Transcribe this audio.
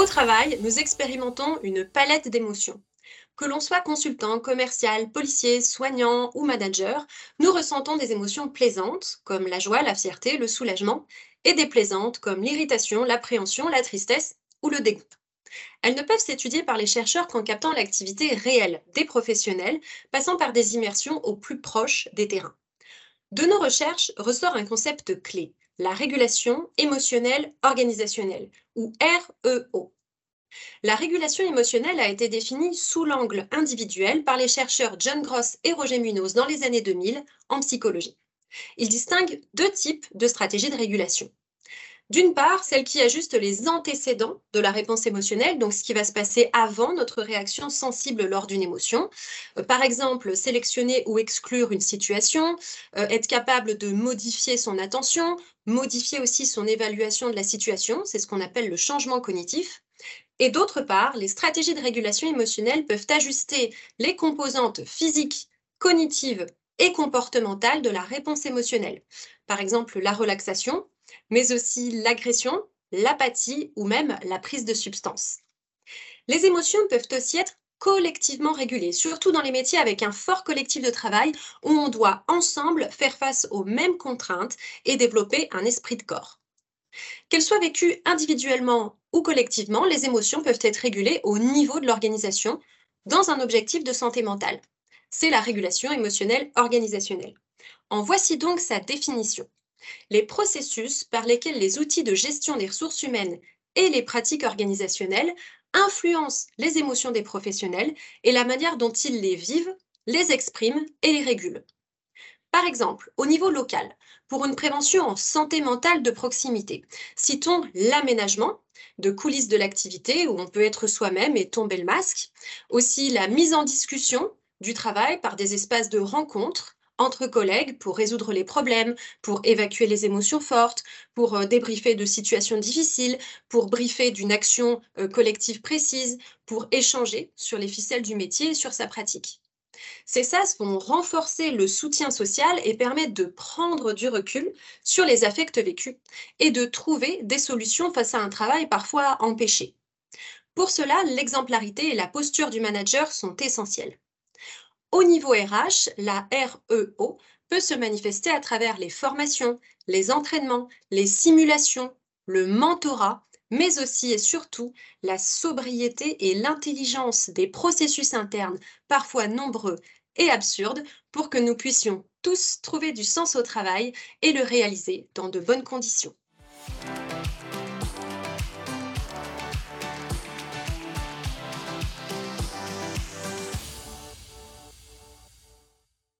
Au travail, nous expérimentons une palette d'émotions. Que l'on soit consultant, commercial, policier, soignant ou manager, nous ressentons des émotions plaisantes comme la joie, la fierté, le soulagement, et déplaisantes comme l'irritation, l'appréhension, la tristesse ou le dégoût. Elles ne peuvent s'étudier par les chercheurs qu'en captant l'activité réelle des professionnels, passant par des immersions au plus proche des terrains. De nos recherches ressort un concept clé, la régulation émotionnelle organisationnelle, ou REO. La régulation émotionnelle a été définie sous l'angle individuel par les chercheurs John Gross et Roger Munoz dans les années 2000 en psychologie. Ils distinguent deux types de stratégies de régulation. D'une part, celle qui ajuste les antécédents de la réponse émotionnelle, donc ce qui va se passer avant notre réaction sensible lors d'une émotion. Euh, par exemple, sélectionner ou exclure une situation, euh, être capable de modifier son attention, modifier aussi son évaluation de la situation, c'est ce qu'on appelle le changement cognitif. Et d'autre part, les stratégies de régulation émotionnelle peuvent ajuster les composantes physiques, cognitives et comportementales de la réponse émotionnelle. Par exemple, la relaxation, mais aussi l'agression, l'apathie ou même la prise de substance. Les émotions peuvent aussi être collectivement régulées, surtout dans les métiers avec un fort collectif de travail où on doit ensemble faire face aux mêmes contraintes et développer un esprit de corps. Qu'elles soient vécues individuellement ou collectivement, les émotions peuvent être régulées au niveau de l'organisation dans un objectif de santé mentale. C'est la régulation émotionnelle organisationnelle. En voici donc sa définition les processus par lesquels les outils de gestion des ressources humaines et les pratiques organisationnelles influencent les émotions des professionnels et la manière dont ils les vivent, les expriment et les régulent. Par exemple, au niveau local, pour une prévention en santé mentale de proximité, citons l'aménagement de coulisses de l'activité où on peut être soi-même et tomber le masque, aussi la mise en discussion du travail par des espaces de rencontre entre collègues pour résoudre les problèmes, pour évacuer les émotions fortes, pour euh, débriefer de situations difficiles, pour briefer d'une action euh, collective précise, pour échanger sur les ficelles du métier et sur sa pratique. Ces SAS vont renforcer le soutien social et permettre de prendre du recul sur les affects vécus et de trouver des solutions face à un travail parfois empêché. Pour cela, l'exemplarité et la posture du manager sont essentielles. Au niveau RH, la REO peut se manifester à travers les formations, les entraînements, les simulations, le mentorat, mais aussi et surtout la sobriété et l'intelligence des processus internes, parfois nombreux et absurdes, pour que nous puissions tous trouver du sens au travail et le réaliser dans de bonnes conditions.